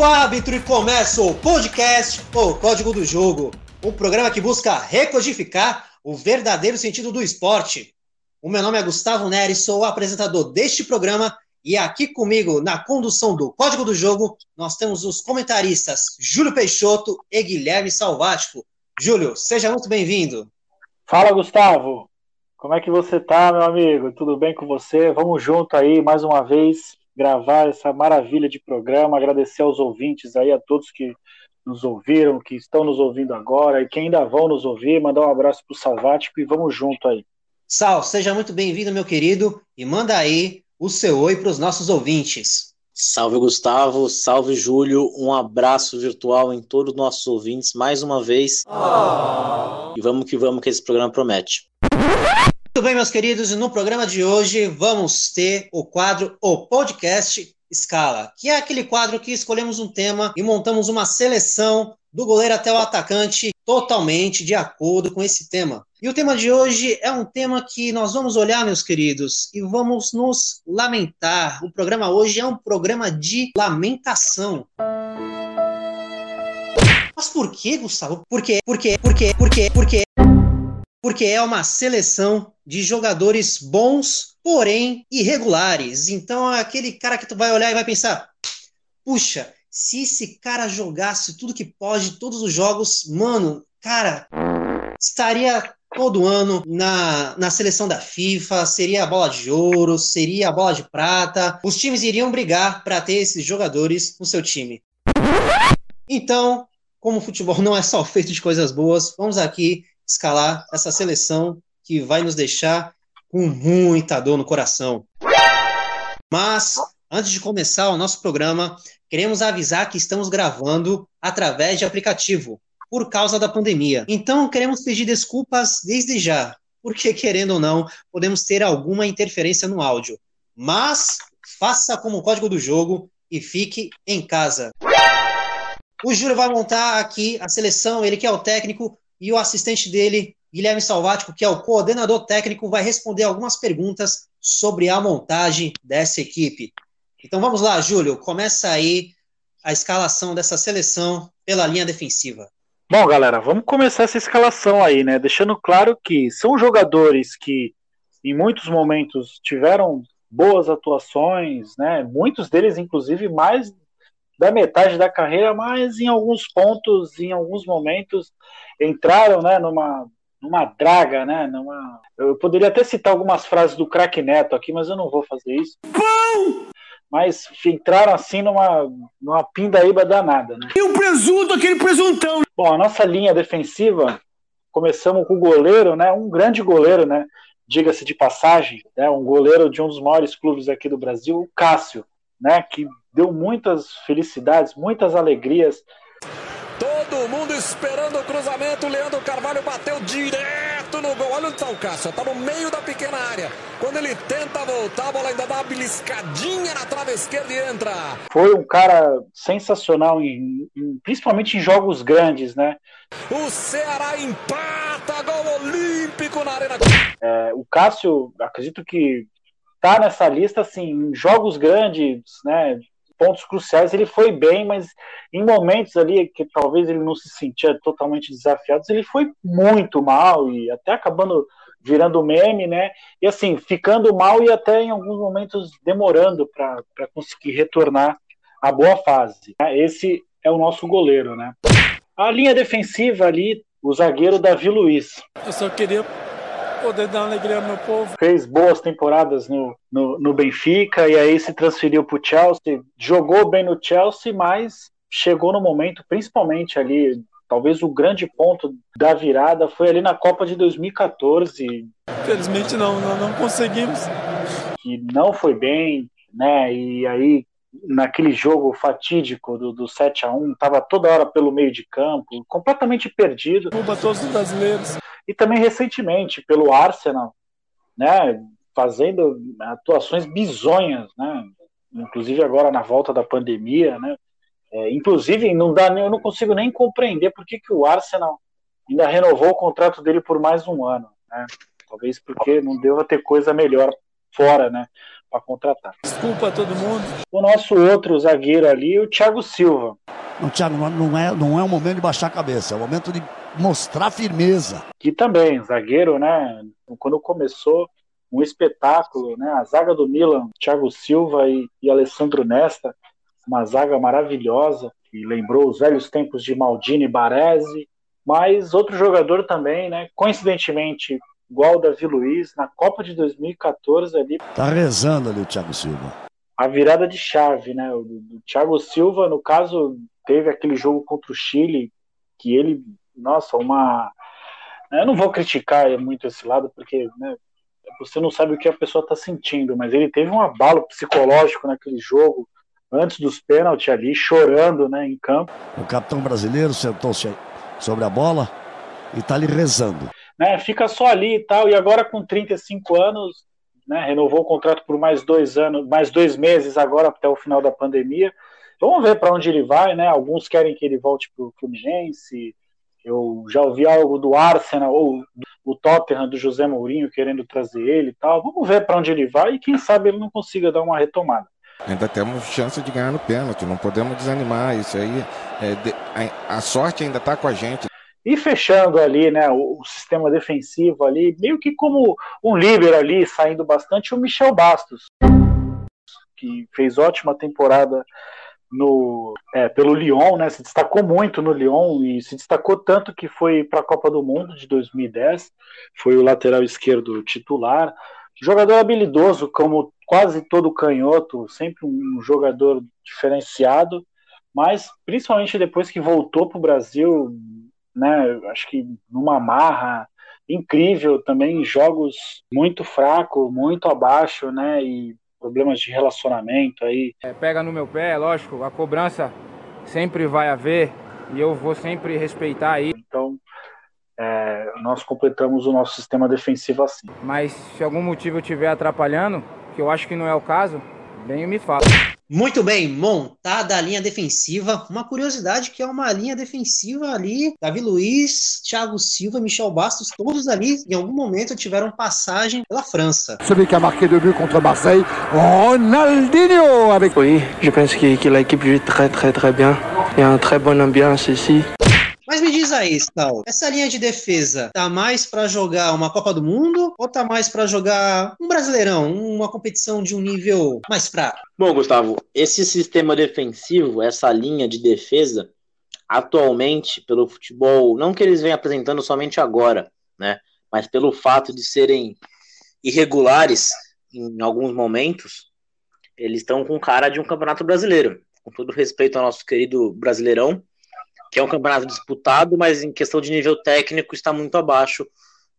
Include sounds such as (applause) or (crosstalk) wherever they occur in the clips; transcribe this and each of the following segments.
o árbitro e começa o podcast O Código do Jogo, um programa que busca recodificar o verdadeiro sentido do esporte. O meu nome é Gustavo Neri, sou o apresentador deste programa e aqui comigo na condução do Código do Jogo nós temos os comentaristas Júlio Peixoto e Guilherme Salvático. Júlio, seja muito bem-vindo. Fala, Gustavo. Como é que você tá, meu amigo? Tudo bem com você? Vamos junto aí mais uma vez gravar essa maravilha de programa, agradecer aos ouvintes aí, a todos que nos ouviram, que estão nos ouvindo agora e que ainda vão nos ouvir, mandar um abraço pro Salvático e vamos junto aí. Sal, seja muito bem-vindo, meu querido, e manda aí o seu oi para os nossos ouvintes. Salve Gustavo, salve Júlio, um abraço virtual em todos os nossos ouvintes mais uma vez. Oh. E vamos que vamos que esse programa promete. Muito bem, meus queridos, e no programa de hoje vamos ter o quadro O Podcast Escala, que é aquele quadro que escolhemos um tema e montamos uma seleção do goleiro até o atacante totalmente de acordo com esse tema. E o tema de hoje é um tema que nós vamos olhar, meus queridos, e vamos nos lamentar. O programa hoje é um programa de lamentação. Mas por que, Gustavo? Por quê? Por quê? Por quê? Por quê? Por quê? Porque é uma seleção de jogadores bons, porém irregulares. Então é aquele cara que tu vai olhar e vai pensar: puxa, se esse cara jogasse tudo que pode, todos os jogos, mano, cara, estaria todo ano na, na seleção da FIFA, seria a bola de ouro, seria a bola de prata. Os times iriam brigar para ter esses jogadores no seu time. Então, como o futebol (laughs) não é só feito de coisas boas, vamos aqui escalar essa seleção que vai nos deixar com muita dor no coração. Mas, antes de começar o nosso programa, queremos avisar que estamos gravando através de aplicativo, por causa da pandemia. Então, queremos pedir desculpas desde já, porque, querendo ou não, podemos ter alguma interferência no áudio. Mas, faça como o código do jogo e fique em casa. O Júlio vai montar aqui a seleção, ele que é o técnico, e o assistente dele, Guilherme Salvático, que é o coordenador técnico, vai responder algumas perguntas sobre a montagem dessa equipe. Então vamos lá, Júlio, começa aí a escalação dessa seleção pela linha defensiva. Bom, galera, vamos começar essa escalação aí, né? Deixando claro que são jogadores que em muitos momentos tiveram boas atuações, né? Muitos deles, inclusive, mais da metade da carreira, mas em alguns pontos, em alguns momentos, entraram né, numa, numa draga, né? Numa... Eu poderia até citar algumas frases do craque Neto aqui, mas eu não vou fazer isso. Pão! Mas entraram assim numa, numa pindaíba danada, né? E o presunto, aquele presuntão! Bom, a nossa linha defensiva, começamos com o goleiro, né? Um grande goleiro, né? Diga-se de passagem, né? um goleiro de um dos maiores clubes aqui do Brasil, o Cássio, né? Que deu muitas felicidades, muitas alegrias Todo mundo esperando o cruzamento. Leandro Carvalho bateu direto no gol. Olha onde está o Cássio. Está no meio da pequena área. Quando ele tenta voltar, a bola ainda dá uma beliscadinha na trave esquerda e entra. Foi um cara sensacional, em, em, principalmente em jogos grandes, né? O Ceará empata. Gol olímpico na arena. É, o Cássio, acredito que tá nessa lista, assim, em jogos grandes, né? Pontos cruciais ele foi bem, mas em momentos ali que talvez ele não se sentia totalmente desafiado, ele foi muito mal e até acabando virando meme, né? E assim, ficando mal e até em alguns momentos demorando para conseguir retornar à boa fase. Né? Esse é o nosso goleiro, né? A linha defensiva ali, o zagueiro Davi Luiz. Eu só queria poder dar alegria ao meu povo. Fez boas temporadas no, no, no Benfica e aí se transferiu para o Chelsea. Jogou bem no Chelsea, mas chegou no momento, principalmente ali, talvez o grande ponto da virada foi ali na Copa de 2014. Infelizmente não, não, não conseguimos. Que não foi bem, né? E aí naquele jogo fatídico do, do 7 a 1 estava toda hora pelo meio de campo, completamente perdido. Culpa todos os brasileiros e também recentemente pelo Arsenal, né, fazendo atuações bizonhas, né, inclusive agora na volta da pandemia, né, é, inclusive não dá, eu não consigo nem compreender por que, que o Arsenal ainda renovou o contrato dele por mais um ano, né, talvez porque não deva ter coisa melhor fora, né, contratar. Desculpa a todo mundo. O nosso outro zagueiro ali, o Thiago Silva. Não, Thiago, não é, não é o momento de baixar a cabeça, é o momento de mostrar firmeza. Que também, zagueiro, né? Quando começou, um espetáculo, né? A zaga do Milan, Thiago Silva e, e Alessandro Nesta, uma zaga maravilhosa, que lembrou os velhos tempos de Maldini e Baresi, mas outro jogador também, né? Coincidentemente, igual o Davi Luiz, na Copa de 2014 ali. Tá rezando ali o Thiago Silva. A virada de chave, né? O, o Thiago Silva, no caso, teve aquele jogo contra o Chile, que ele, nossa, uma. Eu não vou criticar muito esse lado, porque né, você não sabe o que a pessoa está sentindo, mas ele teve um abalo psicológico naquele jogo, antes dos pênaltis ali, chorando né, em campo. O capitão brasileiro sentou-se sobre a bola e está ali rezando. Né, fica só ali e tal, e agora com 35 anos, né, renovou o contrato por mais dois anos, mais dois meses agora até o final da pandemia. Vamos ver para onde ele vai, né? Alguns querem que ele volte para o Fluminense. Eu já ouvi algo do Arsenal ou o Tottenham do José Mourinho querendo trazer ele e tal. Vamos ver para onde ele vai e quem sabe ele não consiga dar uma retomada. Ainda temos chance de ganhar no pênalti, não podemos desanimar. Isso aí, é, de, a, a, sorte ainda está com a gente. E fechando ali, né, o, o, sistema defensivo ali, meio que como um líbero ali, saindo bastante, o Michel Bastos, que fez ótima temporada no, é, pelo Lyon, né? Se destacou muito no Lyon e se destacou tanto que foi para a Copa do Mundo de 2010, foi o lateral esquerdo titular. Jogador habilidoso, como quase todo canhoto, sempre um jogador diferenciado, mas principalmente depois que voltou para o Brasil, né? Acho que numa marra incrível também, jogos muito fraco, muito abaixo, né? E problemas de relacionamento aí. É, pega no meu pé, lógico, a cobrança sempre vai haver e eu vou sempre respeitar aí. Então, é, nós completamos o nosso sistema defensivo assim. Mas se algum motivo eu estiver atrapalhando, que eu acho que não é o caso, bem me fala. Muito bem, montada a linha defensiva. Uma curiosidade que é uma linha defensiva ali. Davi Luiz, Thiago Silva, Michel Bastos, todos ali em algum momento tiveram passagem pela França. Celui qui a marqué deux buts contre Marseille, Ronaldinho avec Oui, je pense que, que l'équipe joue très très très bien. Il y a une très bonne ambiance ici. Mas me diz aí, Stal, essa linha de defesa tá mais para jogar uma Copa do Mundo ou tá mais para jogar um Brasileirão, uma competição de um nível mais fraco? Bom, Gustavo, esse sistema defensivo, essa linha de defesa, atualmente, pelo futebol, não que eles venham apresentando somente agora, né? Mas pelo fato de serem irregulares em alguns momentos, eles estão com cara de um campeonato brasileiro. Com todo respeito ao nosso querido Brasileirão, que é um campeonato disputado, mas em questão de nível técnico está muito abaixo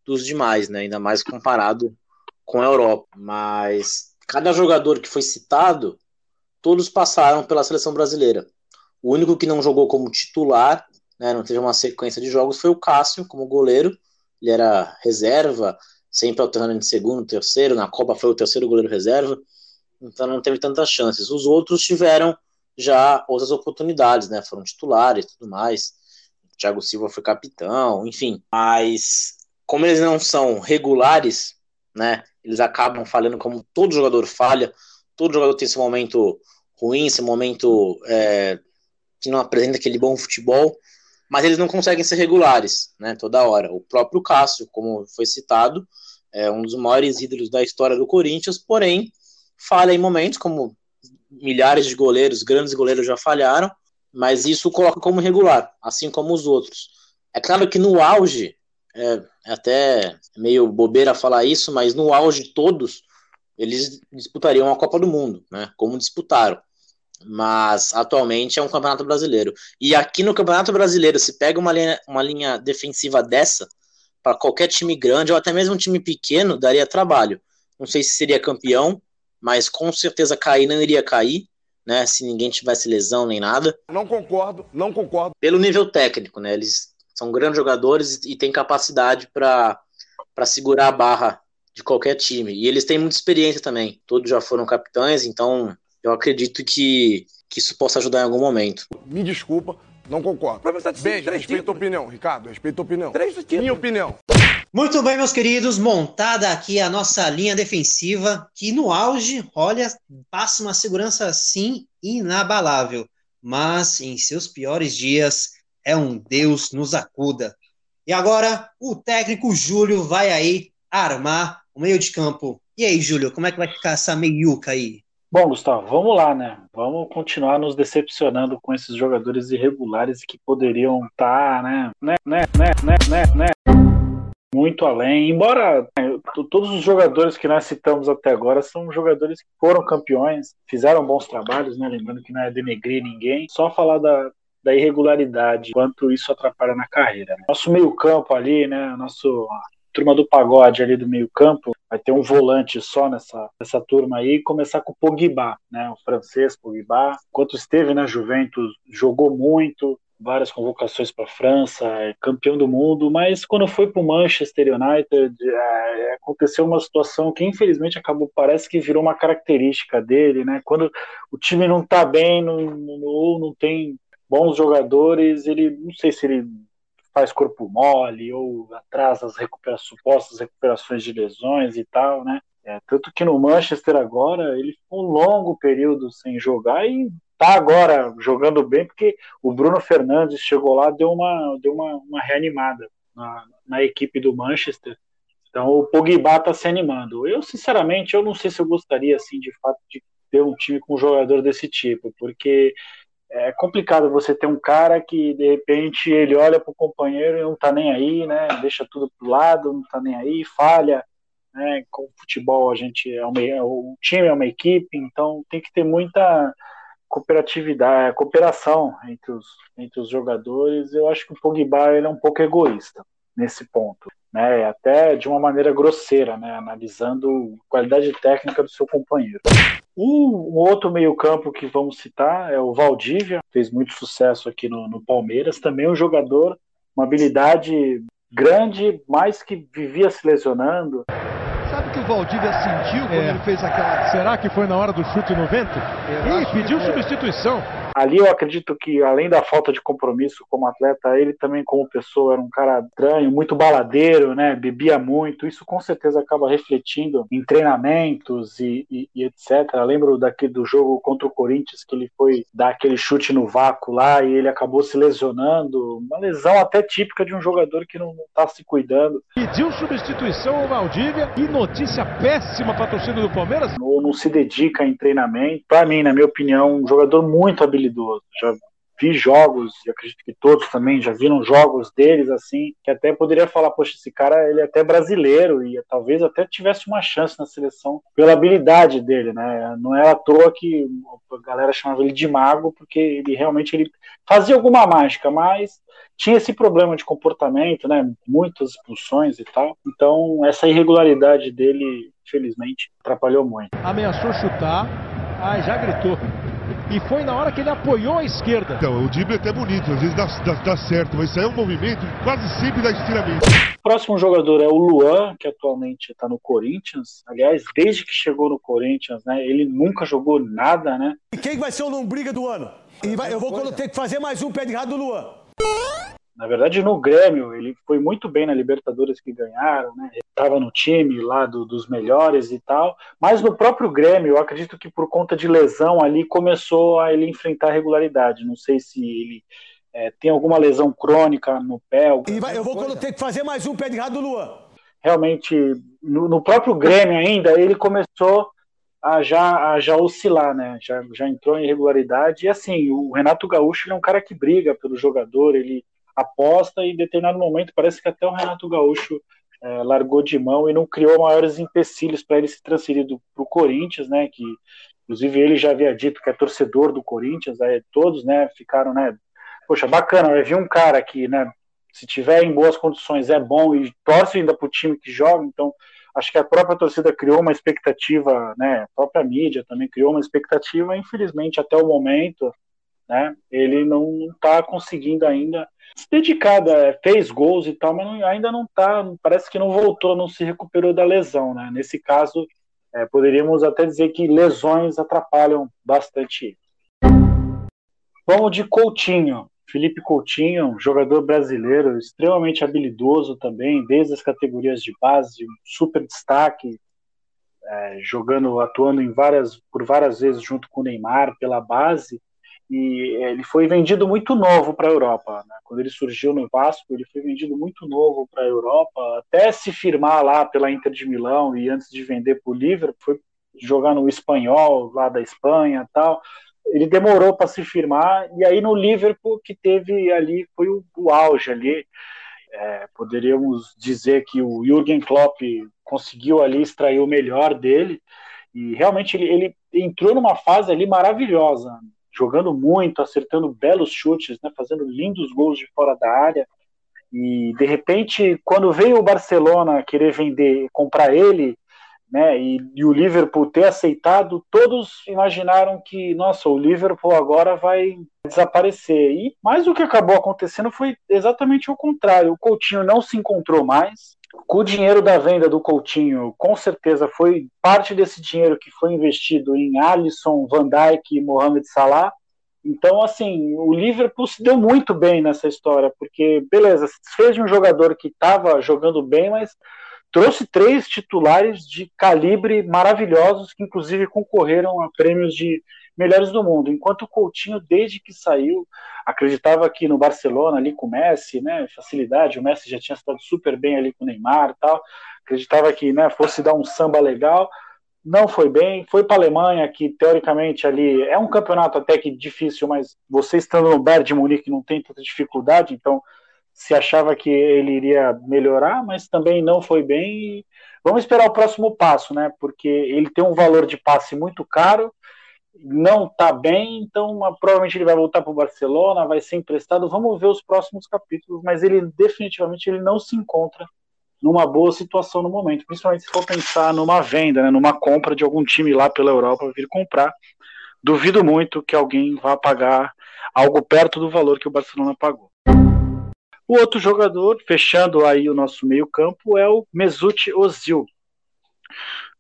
dos demais, né? Ainda mais comparado com a Europa. Mas cada jogador que foi citado, todos passaram pela seleção brasileira. O único que não jogou como titular, né, não teve uma sequência de jogos, foi o Cássio, como goleiro. Ele era reserva, sempre alternando de segundo, terceiro. Na Copa foi o terceiro goleiro reserva. Então não teve tantas chances. Os outros tiveram já outras oportunidades, né? Foram titulares e tudo mais. O Thiago Silva foi capitão, enfim. Mas como eles não são regulares, né? Eles acabam falhando como todo jogador falha. Todo jogador tem esse momento ruim, esse momento é, que não apresenta aquele bom futebol, mas eles não conseguem ser regulares, né? Toda hora. O próprio Cássio, como foi citado, é um dos maiores ídolos da história do Corinthians, porém falha em momentos como milhares de goleiros, grandes goleiros já falharam, mas isso coloca como regular, assim como os outros. É claro que no auge, é, é até meio bobeira falar isso, mas no auge todos, eles disputariam a Copa do Mundo, né? Como disputaram. Mas atualmente é um campeonato brasileiro. E aqui no Campeonato Brasileiro, se pega uma linha, uma linha defensiva dessa, para qualquer time grande ou até mesmo um time pequeno, daria trabalho. Não sei se seria campeão, mas com certeza cair não iria cair, né? Se ninguém tivesse lesão nem nada. Não concordo, não concordo. Pelo nível técnico, né? Eles são grandes jogadores e têm capacidade para segurar a barra de qualquer time. E eles têm muita experiência também. Todos já foram capitães, então eu acredito que, que isso possa ajudar em algum momento. Me desculpa, não concordo. Beijo, respeito a opinião, Ricardo, respeito a opinião. Três Minha opinião. Muito bem, meus queridos, montada aqui a nossa linha defensiva, que no auge, olha, passa uma segurança sim inabalável, mas em seus piores dias é um Deus nos acuda. E agora o técnico Júlio vai aí armar o meio de campo. E aí, Júlio, como é que vai ficar essa meiuca aí? Bom, Gustavo, vamos lá, né? Vamos continuar nos decepcionando com esses jogadores irregulares que poderiam estar, né, né, né, né, né, né, né, muito além. Embora né, todos os jogadores que nós citamos até agora são jogadores que foram campeões, fizeram bons trabalhos, né? Lembrando que não é denegrir ninguém, só falar da, da irregularidade, quanto isso atrapalha na carreira. Né? Nosso meio-campo ali, né? Nosso turma do pagode ali do meio-campo, vai ter um volante só nessa, nessa turma aí, começar com o Pogba, né? O francês Pogba. Enquanto esteve na Juventus, jogou muito, várias convocações para a França, é campeão do mundo, mas quando foi para o Manchester United, é, aconteceu uma situação que infelizmente acabou, parece que virou uma característica dele, né? Quando o time não está bem, ou não, não, não tem bons jogadores, ele não sei se ele faz corpo mole ou atrasa as recupera supostas recuperações de lesões e tal, né? É, tanto que no Manchester agora ele ficou um longo período sem jogar e tá agora jogando bem porque o Bruno Fernandes chegou lá deu uma deu uma, uma reanimada na, na equipe do Manchester. Então o Pogba tá se animando. Eu sinceramente eu não sei se eu gostaria assim de fato de ter um time com um jogador desse tipo, porque é complicado você ter um cara que de repente ele olha para o companheiro e não está nem aí, né? Deixa tudo pro lado, não está nem aí, falha, né? Com futebol a gente é uma, o time é uma equipe, então tem que ter muita cooperatividade, cooperação entre os, entre os jogadores. Eu acho que o Pogba ele é um pouco egoísta nesse ponto, né? Até de uma maneira grosseira, né? Analisando a qualidade técnica do seu companheiro. Um outro meio-campo que vamos citar é o Valdívia, fez muito sucesso aqui no, no Palmeiras, também um jogador, uma habilidade grande, mas que vivia se lesionando. Que o Valdívia sentiu quando é. ele fez aquela. Será que foi na hora do chute no vento? Eu pediu substituição. Ali eu acredito que, além da falta de compromisso como atleta, ele também, como pessoa, era um cara estranho, muito baladeiro, né? Bebia muito. Isso com certeza acaba refletindo em treinamentos e, e, e etc. Eu lembro daquele do jogo contra o Corinthians que ele foi dar aquele chute no vácuo lá e ele acabou se lesionando. Uma lesão até típica de um jogador que não está se cuidando. Pediu substituição ao Valdívia e notícia péssima para a torcida do Palmeiras. Ou não se dedica em treinamento. Para mim, na minha opinião, um jogador muito habilidoso habilidoso. Já vi jogos, e acredito que todos também já viram jogos deles assim, que até poderia falar, poxa, esse cara ele é até brasileiro e talvez até tivesse uma chance na seleção pela habilidade dele, né? Não é à toa que a galera chamava ele de mago, porque ele realmente ele fazia alguma mágica, mas tinha esse problema de comportamento, né? Muitas expulsões e tal. Então, essa irregularidade dele, infelizmente, atrapalhou muito. Ameaçou chutar, ah, já gritou e foi na hora que ele apoiou a esquerda. Então, o drible é até bonito, às vezes dá, dá, dá certo, mas isso aí é um movimento que quase sempre dá estiramento. O próximo jogador é o Luan, que atualmente está no Corinthians. Aliás, desde que chegou no Corinthians, né, ele nunca jogou nada, né? E quem vai ser o Lombriga do ano? E vai, eu vou ter que fazer mais um pé de rato do Luan. Na verdade, no Grêmio, ele foi muito bem na Libertadores que ganharam, né? Estava no time lá do, dos melhores e tal. Mas no próprio Grêmio, eu acredito que por conta de lesão ali começou a ele enfrentar regularidade. Não sei se ele é, tem alguma lesão crônica no pé. E vai, eu vou coisa. ter que fazer mais um pé de rato do Luan. Realmente, no, no próprio Grêmio ainda, ele começou a já, a já oscilar, né? Já, já entrou em irregularidade. E assim, o Renato Gaúcho é um cara que briga pelo jogador, ele aposta e em determinado momento parece que até o Renato Gaúcho é, largou de mão e não criou maiores empecilhos para ele se transferir para o Corinthians, né? Que inclusive ele já havia dito que é torcedor do Corinthians, aí todos, né? Ficaram, né? Poxa, bacana, vai vir um cara que, né? Se tiver em boas condições é bom e torce ainda para o time que joga, então acho que a própria torcida criou uma expectativa, né? A própria mídia também criou uma expectativa, infelizmente até o momento, né? Ele não está conseguindo ainda se dedicada, é, fez gols e tal, mas não, ainda não está, parece que não voltou, não se recuperou da lesão, né? Nesse caso, é, poderíamos até dizer que lesões atrapalham bastante. Vamos de Coutinho. Felipe Coutinho, jogador brasileiro, extremamente habilidoso também, desde as categorias de base, super destaque, é, jogando, atuando em várias, por várias vezes junto com o Neymar pela base, e ele foi vendido muito novo para a Europa. Né? Quando ele surgiu no Vasco, ele foi vendido muito novo para a Europa, até se firmar lá pela Inter de Milão e antes de vender para o Liverpool, foi jogar no espanhol lá da Espanha tal. Ele demorou para se firmar e aí no Liverpool que teve ali foi o, o auge ali. É, poderíamos dizer que o Jürgen Klopp conseguiu ali extrair o melhor dele e realmente ele, ele entrou numa fase ali maravilhosa jogando muito, acertando belos chutes, né, fazendo lindos gols de fora da área. E de repente, quando veio o Barcelona querer vender, comprar ele, né, e, e, o Liverpool ter aceitado, todos imaginaram que, nossa, o Liverpool agora vai desaparecer. E mais o que acabou acontecendo foi exatamente o contrário. O Coutinho não se encontrou mais. O dinheiro da venda do Coutinho, com certeza foi parte desse dinheiro que foi investido em Alisson, Van Dijk e Mohamed Salah. Então, assim, o Liverpool se deu muito bem nessa história, porque, beleza, fez de um jogador que estava jogando bem, mas trouxe três titulares de calibre maravilhosos, que inclusive concorreram a prêmios de melhores do mundo. Enquanto o Coutinho, desde que saiu, acreditava que no Barcelona, ali com o Messi, né, facilidade, o Messi já tinha estado super bem ali com o Neymar tal, acreditava que né, fosse dar um samba legal, não foi bem, foi para a Alemanha, que teoricamente ali é um campeonato até que difícil, mas você estando no Bayern de Munique não tem tanta dificuldade, então se achava que ele iria melhorar, mas também não foi bem. Vamos esperar o próximo passo, né? Porque ele tem um valor de passe muito caro, não está bem, então provavelmente ele vai voltar para o Barcelona, vai ser emprestado. Vamos ver os próximos capítulos, mas ele definitivamente ele não se encontra numa boa situação no momento, principalmente se for pensar numa venda, né, numa compra de algum time lá pela Europa vir comprar. Duvido muito que alguém vá pagar algo perto do valor que o Barcelona pagou. O outro jogador, fechando aí o nosso meio-campo, é o Mesut Ozil.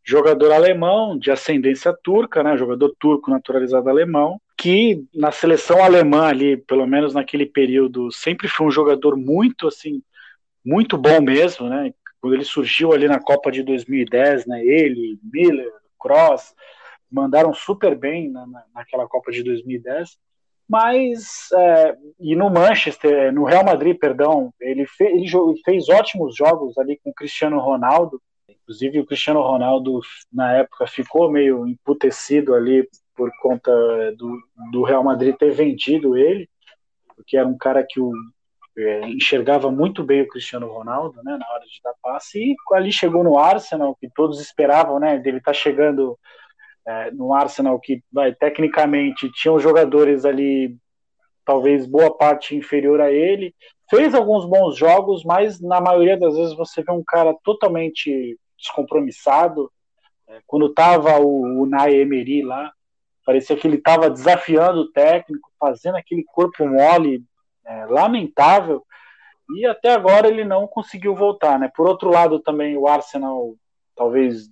Jogador alemão de ascendência turca, né, jogador turco naturalizado alemão, que na seleção alemã ali, pelo menos naquele período, sempre foi um jogador muito assim muito bom mesmo, né? Quando ele surgiu ali na Copa de 2010, né? Ele, Miller, Cross, mandaram super bem na, naquela Copa de 2010. Mas, é, e no Manchester, no Real Madrid, perdão, ele, fe, ele fez ótimos jogos ali com Cristiano Ronaldo. Inclusive, o Cristiano Ronaldo, na época, ficou meio emputecido ali por conta do, do Real Madrid ter vendido ele, porque era um cara que o, é, enxergava muito bem o Cristiano Ronaldo, né, na hora de dar passe, e ali chegou no Arsenal, que todos esperavam, né, dele estar tá chegando é, no Arsenal, que vai, tecnicamente tinham jogadores ali, talvez boa parte inferior a ele, fez alguns bons jogos, mas na maioria das vezes você vê um cara totalmente descompromissado, é, quando estava o, o Nay Emery lá, parecia que ele estava desafiando o técnico, fazendo aquele corpo mole é, lamentável e até agora ele não conseguiu voltar, né? Por outro lado, também o Arsenal, talvez,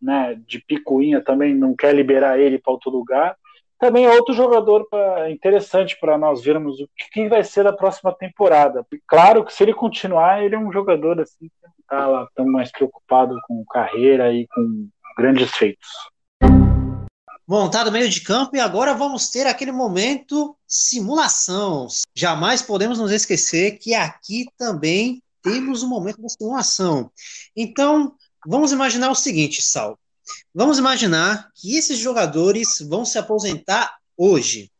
né, de picuinha também não quer liberar ele para outro lugar. Também é outro jogador pra, interessante para nós vermos o que vai ser da próxima temporada. Claro que se ele continuar, ele é um jogador assim está lá tão mais preocupado com carreira e com grandes feitos montado meio de campo e agora vamos ter aquele momento simulação. Jamais podemos nos esquecer que aqui também temos um momento da simulação. Então, vamos imaginar o seguinte, Sal. Vamos imaginar que esses jogadores vão se aposentar hoje.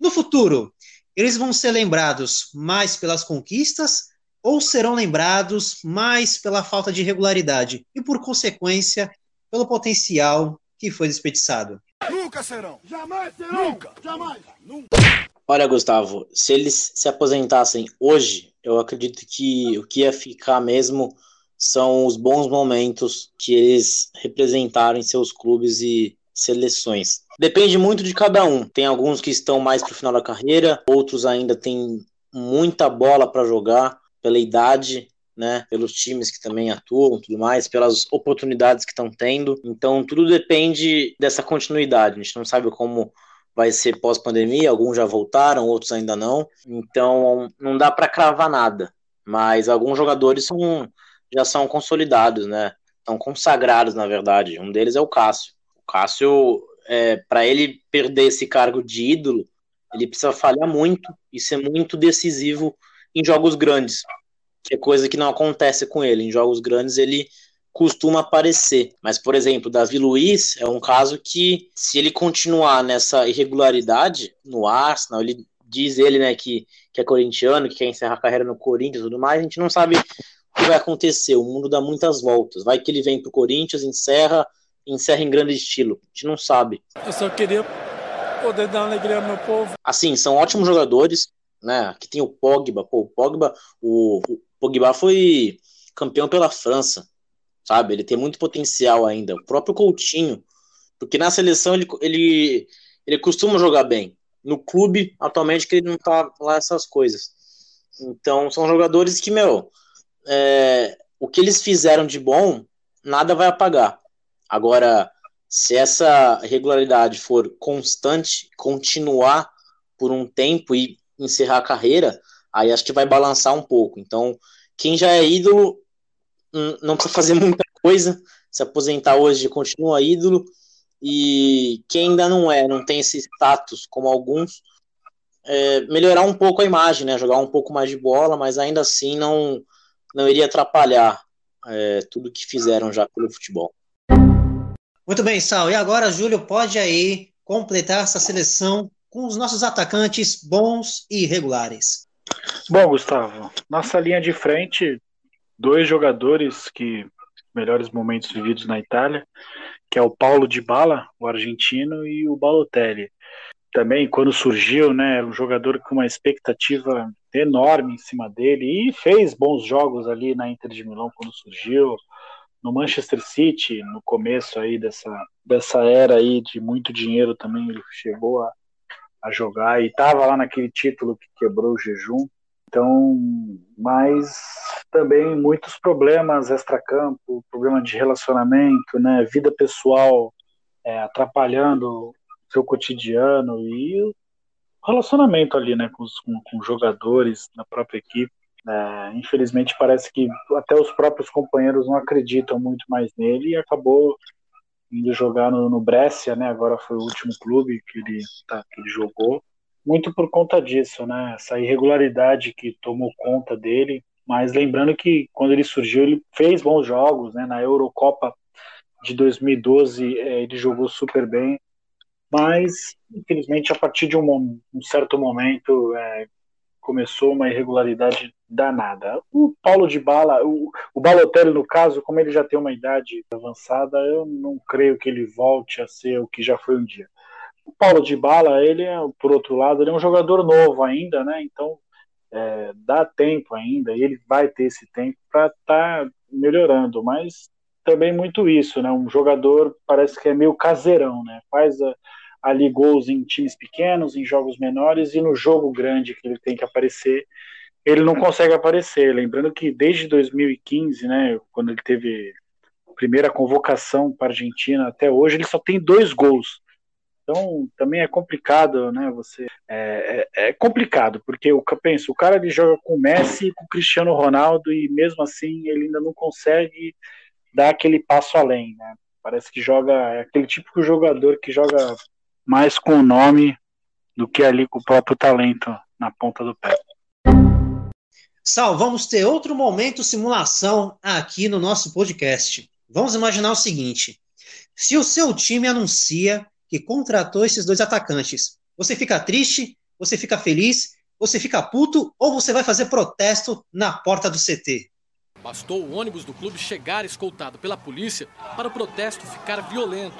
No futuro, eles vão ser lembrados mais pelas conquistas ou serão lembrados mais pela falta de regularidade e, por consequência, pelo potencial que foi desperdiçado? Nunca serão. Jamais serão. Nunca. Jamais. Nunca. Olha, Gustavo, se eles se aposentassem hoje, eu acredito que o que ia ficar mesmo são os bons momentos que eles representaram em seus clubes e seleções. Depende muito de cada um. Tem alguns que estão mais para o final da carreira, outros ainda têm muita bola para jogar pela idade né, pelos times que também atuam, tudo mais, pelas oportunidades que estão tendo. Então, tudo depende dessa continuidade. A gente não sabe como vai ser pós-pandemia, alguns já voltaram, outros ainda não. Então não dá para cravar nada. Mas alguns jogadores são, já são consolidados, né? São consagrados, na verdade. Um deles é o Cássio. O Cássio, é, para ele perder esse cargo de ídolo, ele precisa falhar muito e ser muito decisivo em jogos grandes, que é coisa que não acontece com ele. Em jogos grandes ele costuma aparecer. Mas, por exemplo, Davi Luiz é um caso que, se ele continuar nessa irregularidade no Arsenal, ele diz ele, né, que, que é corintiano, que quer encerrar a carreira no Corinthians e tudo mais, a gente não sabe o que vai acontecer. O mundo dá muitas voltas. Vai que ele vem pro Corinthians, encerra, encerra em grande estilo. A gente não sabe. Eu só queria poder dar alegria ao meu povo. Assim, são ótimos jogadores, né? Aqui tem o Pogba. Pô, o Pogba, o, o Pogba foi campeão pela França sabe? Ele tem muito potencial ainda. O próprio Coutinho, porque na seleção ele, ele, ele costuma jogar bem. No clube, atualmente, que ele não tá lá essas coisas. Então, são jogadores que, meu, é, o que eles fizeram de bom, nada vai apagar. Agora, se essa regularidade for constante, continuar por um tempo e encerrar a carreira, aí acho que vai balançar um pouco. Então, quem já é ídolo não precisa fazer (laughs) muita coisa, se aposentar hoje continua ídolo, e quem ainda não é, não tem esse status como alguns, é, melhorar um pouco a imagem, né, jogar um pouco mais de bola, mas ainda assim não, não iria atrapalhar é, tudo que fizeram já pelo futebol. Muito bem, Sal. E agora, Júlio, pode aí completar essa seleção com os nossos atacantes bons e regulares. Bom, Gustavo, nossa linha de frente dois jogadores que melhores momentos vividos na Itália, que é o Paulo Di Bala, o argentino, e o Balotelli. Também, quando surgiu, né, um jogador com uma expectativa enorme em cima dele e fez bons jogos ali na Inter de Milão quando surgiu, no Manchester City, no começo aí dessa, dessa era aí de muito dinheiro também, ele chegou a, a jogar e estava lá naquele título que quebrou o jejum. Então, mas também muitos problemas extracampo, problema de relacionamento, né, vida pessoal é, atrapalhando seu cotidiano e o relacionamento ali, né, com os com, com jogadores na própria equipe. É, infelizmente parece que até os próprios companheiros não acreditam muito mais nele e acabou indo jogar no, no Brescia, né? Agora foi o último clube que ele, tá, que ele jogou muito por conta disso, né? Essa irregularidade que tomou conta dele. Mas lembrando que quando ele surgiu, ele fez bons jogos, né? Na Eurocopa de 2012, é, ele jogou super bem. Mas, infelizmente, a partir de um, um certo momento, é, começou uma irregularidade danada. O Paulo de Bala, o, o Balotelli, no caso, como ele já tem uma idade avançada, eu não creio que ele volte a ser o que já foi um dia. O Paulo de Bala, ele é, por outro lado, ele é um jogador novo ainda, né? Então é, dá tempo ainda, e ele vai ter esse tempo para estar tá melhorando, mas também muito isso, né? Um jogador parece que é meio caseirão, né? Faz a, ali gols em times pequenos, em jogos menores, e no jogo grande que ele tem que aparecer, ele não consegue aparecer. Lembrando que desde 2015, né, quando ele teve a primeira convocação para a Argentina até hoje, ele só tem dois gols. Então também é complicado, né? Você é, é, é complicado porque eu penso, o cara ele joga com o Messi com o Cristiano Ronaldo e mesmo assim ele ainda não consegue dar aquele passo além, né? Parece que joga é aquele típico jogador que joga mais com o nome do que ali com o próprio talento na ponta do pé. Sal, vamos ter outro momento simulação aqui no nosso podcast. Vamos imaginar o seguinte: se o seu time anuncia que contratou esses dois atacantes. Você fica triste? Você fica feliz? Você fica puto? Ou você vai fazer protesto na porta do CT? Bastou o ônibus do clube chegar escoltado pela polícia para o protesto ficar violento.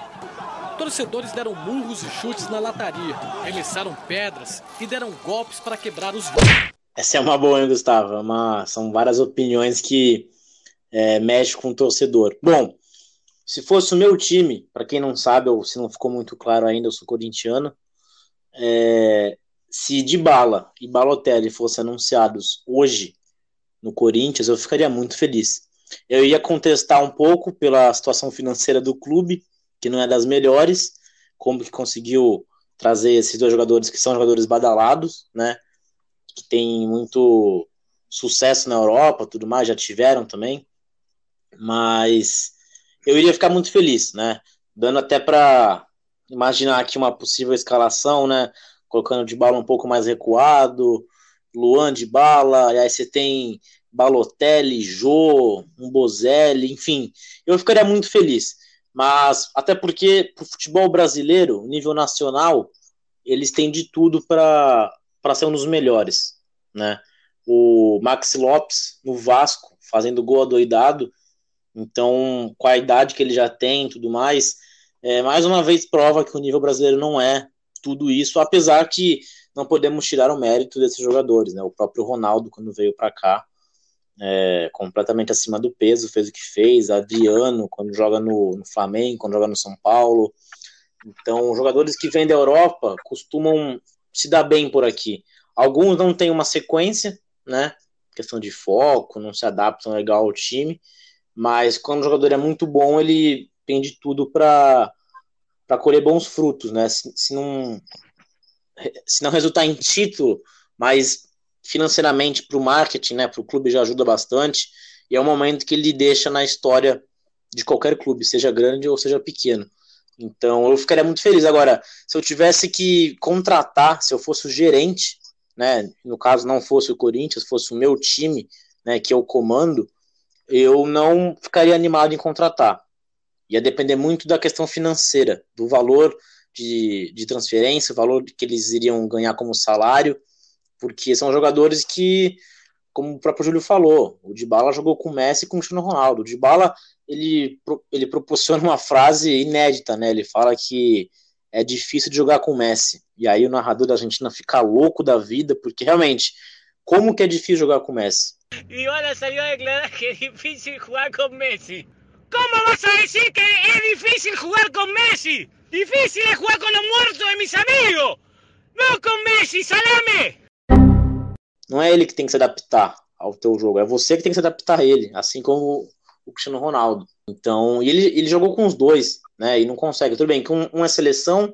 Torcedores deram murros e chutes na lataria, arremessaram pedras e deram golpes para quebrar os vidros. Essa é uma boa, hein, Gustavo? É uma... São várias opiniões que é, mexem com o torcedor. Bom, se fosse o meu time, para quem não sabe, ou se não ficou muito claro ainda, eu sou corintiano. É, se de bala e Balotelli fossem anunciados hoje no Corinthians, eu ficaria muito feliz. Eu ia contestar um pouco pela situação financeira do clube, que não é das melhores, como que conseguiu trazer esses dois jogadores que são jogadores badalados, né? Que tem muito sucesso na Europa, tudo mais, já tiveram também. Mas eu iria ficar muito feliz, né? Dando até para imaginar aqui uma possível escalação, né? Colocando de bala um pouco mais recuado, Luan de bala, e aí você tem Balotelli, Jô, um Bozelli, enfim, eu ficaria muito feliz. Mas até porque o futebol brasileiro, nível nacional, eles têm de tudo para ser um dos melhores, né? O Max Lopes no Vasco fazendo gol adoidado, então com a idade que ele já tem, e tudo mais, é, mais uma vez prova que o nível brasileiro não é tudo isso, apesar que não podemos tirar o mérito desses jogadores, né? O próprio Ronaldo quando veio para cá é, completamente acima do peso, fez o que fez. Adriano, quando joga no, no, Flamengo, quando joga no São Paulo. Então, jogadores que vêm da Europa costumam se dar bem por aqui. Alguns não têm uma sequência, né? Questão de foco, não se adaptam legal ao time. Mas quando o jogador é muito bom, ele tem de tudo para colher bons frutos, né? Se, se, não, se não resultar em título, mas financeiramente para o marketing, né, para o clube já ajuda bastante, e é um momento que ele deixa na história de qualquer clube, seja grande ou seja pequeno. Então eu ficaria muito feliz. Agora, se eu tivesse que contratar, se eu fosse o gerente, né, no caso não fosse o Corinthians, fosse o meu time, né, que eu comando, eu não ficaria animado em contratar. Ia depender muito da questão financeira, do valor de, de transferência, o valor que eles iriam ganhar como salário, porque são jogadores que, como o próprio Júlio falou, o Dybala jogou com o Messi e com o Cristiano Ronaldo. O Dybala, ele, ele proporciona uma frase inédita, né? Ele fala que é difícil de jogar com o Messi. E aí o narrador da Argentina fica louco da vida, porque realmente, como que é difícil jogar com o Messi? Dybala salió a declarar que é difícil jogar com Messi. Como vas a decir que é difícil jogar com Messi? Difícil é jogar com os mortos de mis amigos. Não com Messi, salame. Não é ele que tem que se adaptar ao teu jogo, é você que tem que se adaptar a ele, assim como o Cristiano Ronaldo. Então, ele, ele jogou com os dois, né? E não consegue. Tudo bem que um, um é seleção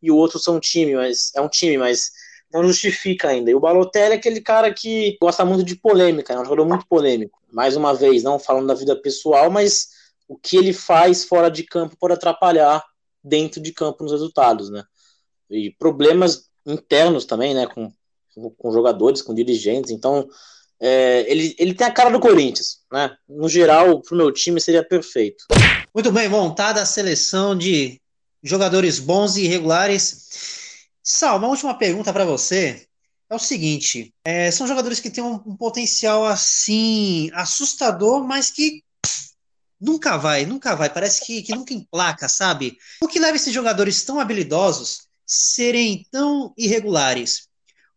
e o outro são time, mas é um time, mas não justifica ainda. E o Balotelli é aquele cara que gosta muito de polêmica, é um jogador muito polêmico. Mais uma vez, não falando da vida pessoal, mas o que ele faz fora de campo pode atrapalhar dentro de campo nos resultados, né? E problemas internos também, né? Com com jogadores, com dirigentes. Então, é, ele, ele tem a cara do Corinthians, né? No geral, para o meu time seria perfeito. Muito bem montada a seleção de jogadores bons e irregulares. Sal, uma última pergunta para você. É o seguinte: é, são jogadores que têm um, um potencial assim assustador, mas que nunca vai, nunca vai. Parece que, que nunca emplaca, sabe? O que leva esses jogadores tão habilidosos serem tão irregulares?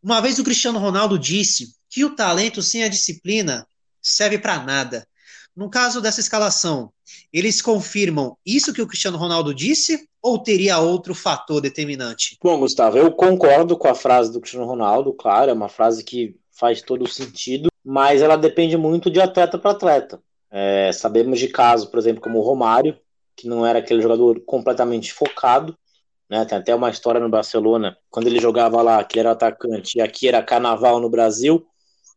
Uma vez o Cristiano Ronaldo disse que o talento sem a disciplina serve para nada. No caso dessa escalação, eles confirmam isso que o Cristiano Ronaldo disse ou teria outro fator determinante? Bom, Gustavo, eu concordo com a frase do Cristiano Ronaldo, claro, é uma frase que faz todo sentido, mas ela depende muito de atleta para atleta. É, sabemos de casos, por exemplo, como o Romário, que não era aquele jogador completamente focado, né? Tem até uma história no Barcelona, quando ele jogava lá, que ele era atacante, e aqui era carnaval no Brasil,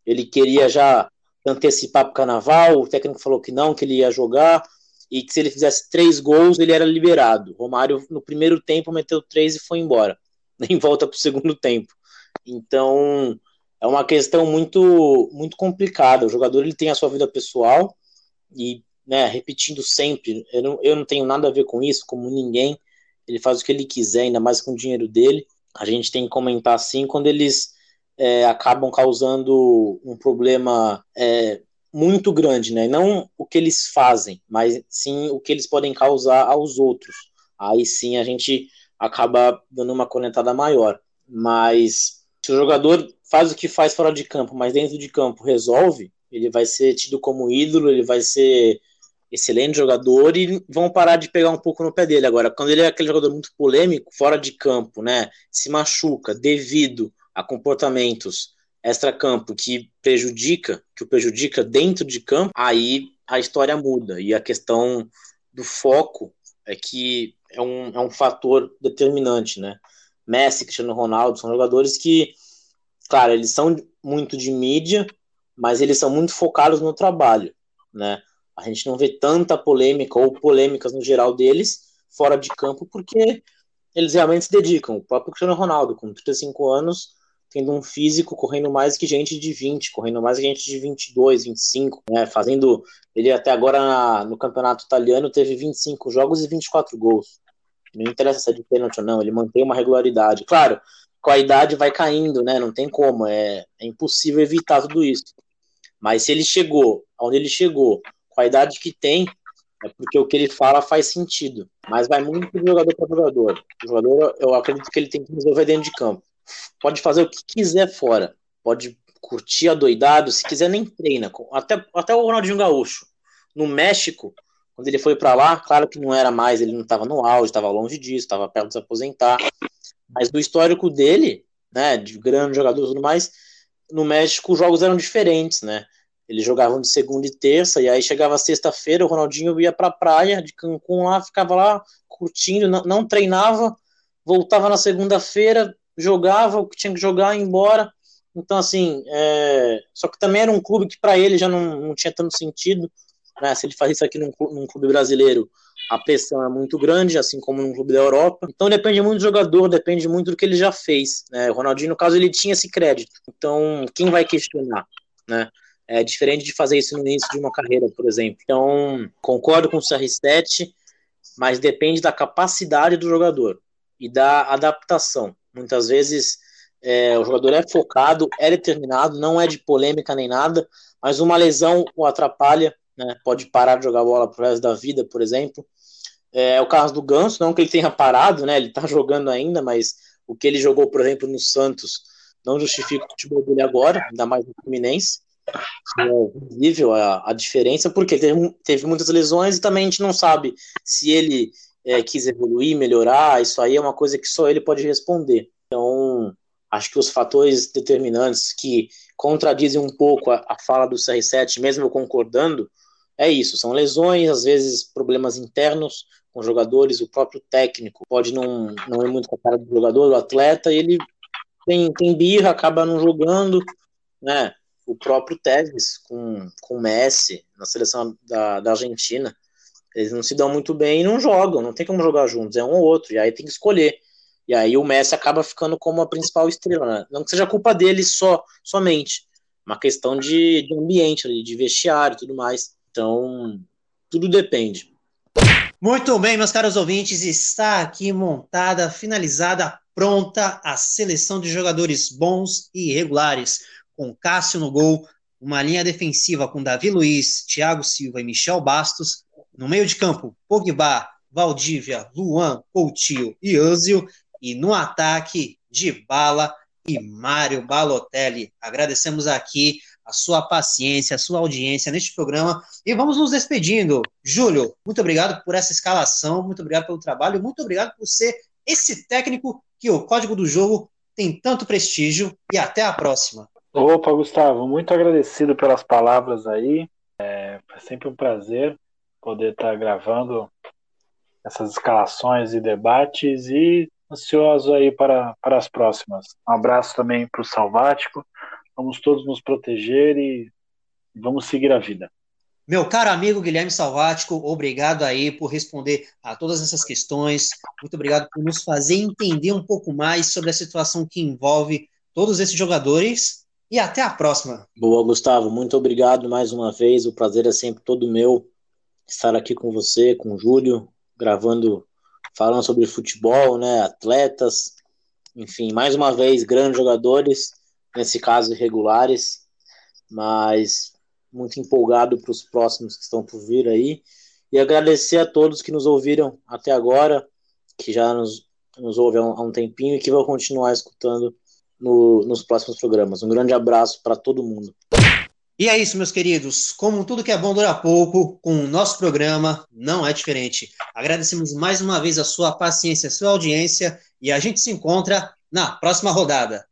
ele queria já antecipar para o carnaval, o técnico falou que não, que ele ia jogar, e que se ele fizesse três gols, ele era liberado. Romário, no primeiro tempo, meteu três e foi embora. (laughs) Nem volta para o segundo tempo. Então, é uma questão muito, muito complicada. O jogador ele tem a sua vida pessoal, e né, repetindo sempre, eu não, eu não tenho nada a ver com isso, como ninguém, ele faz o que ele quiser, ainda mais com o dinheiro dele. A gente tem que comentar assim quando eles é, acabam causando um problema é, muito grande, né? Não o que eles fazem, mas sim o que eles podem causar aos outros. Aí sim a gente acaba dando uma conectada maior. Mas se o jogador faz o que faz fora de campo, mas dentro de campo resolve, ele vai ser tido como ídolo, ele vai ser excelente jogador e vão parar de pegar um pouco no pé dele. Agora, quando ele é aquele jogador muito polêmico, fora de campo, né, se machuca devido a comportamentos extra-campo que prejudica, que o prejudica dentro de campo, aí a história muda. E a questão do foco é que é um, é um fator determinante, né? Messi, Cristiano Ronaldo, são jogadores que, claro, eles são muito de mídia, mas eles são muito focados no trabalho, né? A gente não vê tanta polêmica ou polêmicas no geral deles fora de campo, porque eles realmente se dedicam. O próprio Cristiano Ronaldo, com 35 anos, tendo um físico correndo mais que gente de 20, correndo mais que gente de 22, 25, né? Fazendo. Ele até agora na, no campeonato italiano teve 25 jogos e 24 gols. Não interessa se é de pênalti ou não, ele mantém uma regularidade. Claro, com a idade vai caindo, né? Não tem como, é, é impossível evitar tudo isso. Mas se ele chegou onde ele chegou, com a idade que tem, é porque o que ele fala faz sentido. Mas vai muito do jogador para jogador. O jogador, eu acredito que ele tem que resolver dentro de campo. Pode fazer o que quiser fora. Pode curtir adoidado, se quiser nem treina. Até, até o Ronaldinho Gaúcho. No México, quando ele foi para lá, claro que não era mais, ele não estava no auge, estava longe disso, estava perto de se aposentar. Mas do histórico dele, né, de grande jogador e tudo mais, no México os jogos eram diferentes, né? Eles jogavam de segunda e terça, e aí chegava sexta-feira, o Ronaldinho ia pra praia de Cancún lá, ficava lá curtindo, não, não treinava, voltava na segunda-feira, jogava o que tinha que jogar ia embora. Então, assim, é... só que também era um clube que para ele já não, não tinha tanto sentido. Né? Se ele faz isso aqui num, num, clube brasileiro, a pressão é muito grande, assim como num clube da Europa. Então depende muito do jogador, depende muito do que ele já fez. Né? O Ronaldinho, no caso, ele tinha esse crédito. Então, quem vai questionar? Né? É diferente de fazer isso no início de uma carreira, por exemplo. Então, concordo com o CR7, mas depende da capacidade do jogador e da adaptação. Muitas vezes é, o jogador é focado, é determinado, não é de polêmica nem nada, mas uma lesão o atrapalha né? Pode parar de jogar bola pro resto da vida, por exemplo. É o caso do Ganso, não que ele tenha parado, né? Ele tá (laughs) jogando ainda, mas o que ele jogou, por exemplo, no Santos não justifica o futebol dele agora, ainda mais no Fluminense. É visível a, a diferença, porque teve, teve muitas lesões e também a gente não sabe se ele é, quis evoluir, melhorar. Isso aí é uma coisa que só ele pode responder. Então, acho que os fatores determinantes que contradizem um pouco a, a fala do CR7, mesmo eu concordando, é isso, são lesões, às vezes problemas internos com jogadores, o próprio técnico pode não, não ir muito com a cara do jogador, do atleta, e ele tem, tem birra, acaba não jogando, né? O próprio Tevez com, com o Messi na seleção da, da Argentina, eles não se dão muito bem e não jogam, não tem como jogar juntos, é um ou outro, e aí tem que escolher. E aí o Messi acaba ficando como a principal estrela, né? Não que seja culpa dele só, somente, uma questão de, de ambiente, de vestiário e tudo mais. Então, tudo depende. Muito bem, meus caros ouvintes, está aqui montada, finalizada, pronta a seleção de jogadores bons e regulares, com Cássio no gol, uma linha defensiva com Davi Luiz, Thiago Silva e Michel Bastos, no meio de campo, Pogba, Valdívia, Luan, Coutinho e Ânzio, e no ataque, de Bala e Mário Balotelli. Agradecemos aqui a sua paciência, a sua audiência neste programa. E vamos nos despedindo. Júlio, muito obrigado por essa escalação, muito obrigado pelo trabalho, muito obrigado por ser esse técnico que o código do jogo tem tanto prestígio. E até a próxima. Opa, Gustavo, muito agradecido pelas palavras aí. É, é sempre um prazer poder estar gravando essas escalações e debates e ansioso aí para, para as próximas. Um abraço também para o Salvático Vamos todos nos proteger e vamos seguir a vida. Meu caro amigo Guilherme Salvático, obrigado aí por responder a todas essas questões. Muito obrigado por nos fazer entender um pouco mais sobre a situação que envolve todos esses jogadores. E até a próxima. Boa, Gustavo. Muito obrigado mais uma vez. O prazer é sempre todo meu estar aqui com você, com o Júlio, gravando, falando sobre futebol, né? Atletas, enfim, mais uma vez, grandes jogadores nesse caso irregulares, mas muito empolgado para os próximos que estão por vir aí. E agradecer a todos que nos ouviram até agora, que já nos, nos ouvem há um tempinho e que vão continuar escutando no, nos próximos programas. Um grande abraço para todo mundo. E é isso, meus queridos. Como tudo que é bom dura pouco, com o nosso programa não é diferente. Agradecemos mais uma vez a sua paciência, a sua audiência e a gente se encontra na próxima rodada.